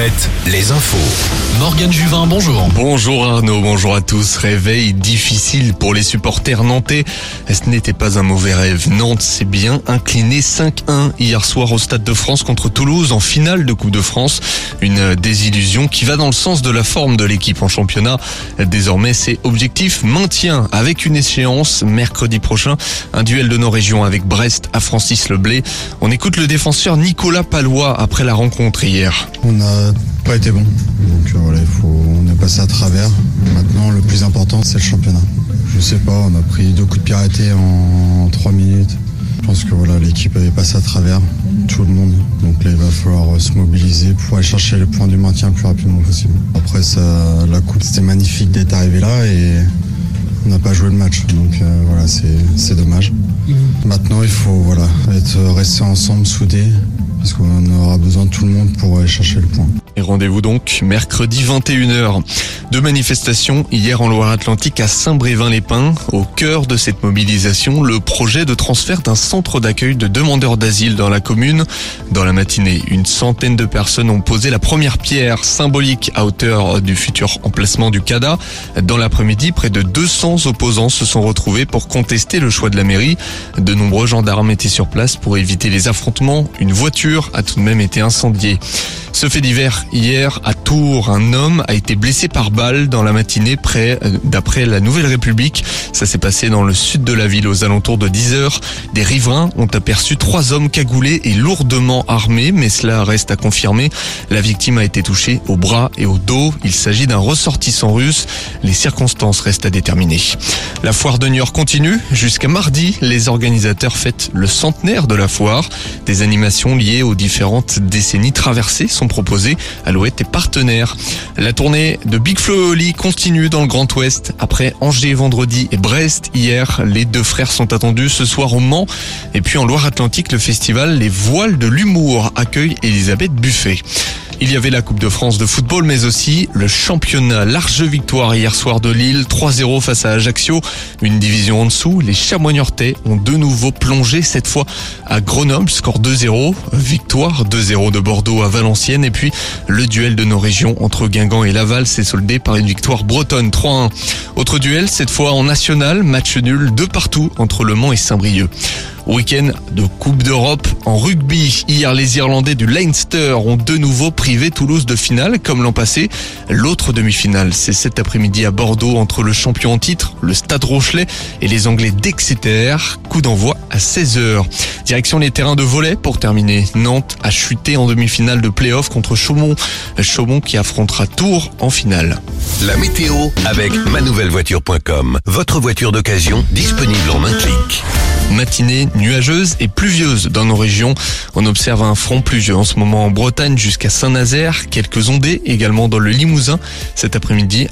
Alouette, les infos. Morgane Juvin, bonjour. Bonjour Arnaud, bonjour à tous. Réveil difficile pour les supporters nantais. Ce n'était pas un mauvais rêve. Nantes s'est bien incliné 5-1 hier soir au Stade de France contre Toulouse en finale de Coupe de France. Une désillusion qui va dans le sens de la forme de l'équipe en championnat. Désormais, c'est objectif maintien avec une échéance mercredi prochain. Un duel de nos régions avec Brest à Francis Leblé. On écoute le défenseur Nicolas Palois après la rencontre hier. On été bon. Donc euh, voilà, il faut, on est passé à travers. Maintenant, le plus important, c'est le championnat. Je sais pas, on a pris deux coups de arrêtés en trois minutes. Je pense que voilà, l'équipe avait passé à travers, tout le monde. Donc là, il va falloir euh, se mobiliser pour aller chercher les points du maintien le plus rapidement possible. Après, ça, la coupe, c'était magnifique d'être arrivé là et on n'a pas joué le match. Donc euh, voilà, c'est dommage. Maintenant, il faut voilà, être resté ensemble, soudés, parce qu'on aura besoin de tout le monde pour aller chercher le point. Rendez-vous donc mercredi 21h. Deux manifestations hier en Loire-Atlantique à Saint-Brévin-les-Pins. Au cœur de cette mobilisation, le projet de transfert d'un centre d'accueil de demandeurs d'asile dans la commune. Dans la matinée, une centaine de personnes ont posé la première pierre symbolique à hauteur du futur emplacement du CADA. Dans l'après-midi, près de 200 opposants se sont retrouvés pour contester le choix de la mairie. De nombreux gendarmes étaient sur place pour éviter les affrontements. Une voiture a tout de même été incendiée. Ce fait divers hier à Tours, un homme a été blessé par balle dans la matinée près euh, d'après la Nouvelle République. Ça s'est passé dans le sud de la ville aux alentours de 10 heures. Des riverains ont aperçu trois hommes cagoulés et lourdement armés, mais cela reste à confirmer. La victime a été touchée au bras et au dos. Il s'agit d'un ressortissant russe. Les circonstances restent à déterminer. La foire de Niort continue. Jusqu'à mardi, les organisateurs fêtent le centenaire de la foire. Des animations liées aux différentes décennies traversées sont proposées. Alouette est partenaire. La tournée de Big Flo Oli continue dans le Grand Ouest. Après Angers vendredi et Brest hier, les deux frères sont attendus ce soir au Mans. Et puis en Loire-Atlantique, le festival Les Voiles de l'Humour accueille Elisabeth Buffet. Il y avait la Coupe de France de football, mais aussi le championnat. Large victoire hier soir de Lille, 3-0 face à Ajaccio. Une division en dessous, les Chamois niortais ont de nouveau plongé, cette fois à Grenoble, score 2-0. Victoire 2-0 de Bordeaux à Valenciennes. Et puis le duel de nos régions entre Guingamp et Laval s'est soldé par une victoire bretonne 3-1. Autre duel, cette fois en national, match nul de partout entre Le Mans et Saint-Brieuc. Week-end de Coupe d'Europe en rugby. Hier, les Irlandais du Leinster ont de nouveau privé Toulouse de finale, comme l'an passé. L'autre demi-finale, c'est cet après-midi à Bordeaux entre le champion en titre, le Stade Rochelet, et les Anglais d'Exeter. Coup d'envoi à 16h. Direction les terrains de volet pour terminer. Nantes a chuté en demi-finale de play-off contre Chaumont. Chaumont qui affrontera Tours en finale. La météo avec manouvellevoiture.com. Votre voiture d'occasion disponible en un clic. Matinée nuageuse et pluvieuse dans nos régions. On observe un front pluvieux en ce moment en Bretagne jusqu'à Saint-Nazaire. Quelques ondées également dans le Limousin. Cet après-midi,